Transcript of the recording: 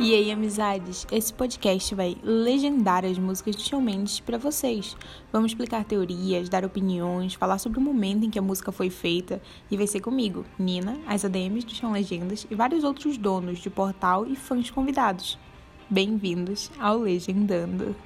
E aí, amizades? Esse podcast vai legendar as músicas de Shawn Mendes para vocês. Vamos explicar teorias, dar opiniões, falar sobre o momento em que a música foi feita e vai ser comigo, Nina, as ADMs do Chão Legendas e vários outros donos de portal e fãs convidados. Bem-vindos ao Legendando.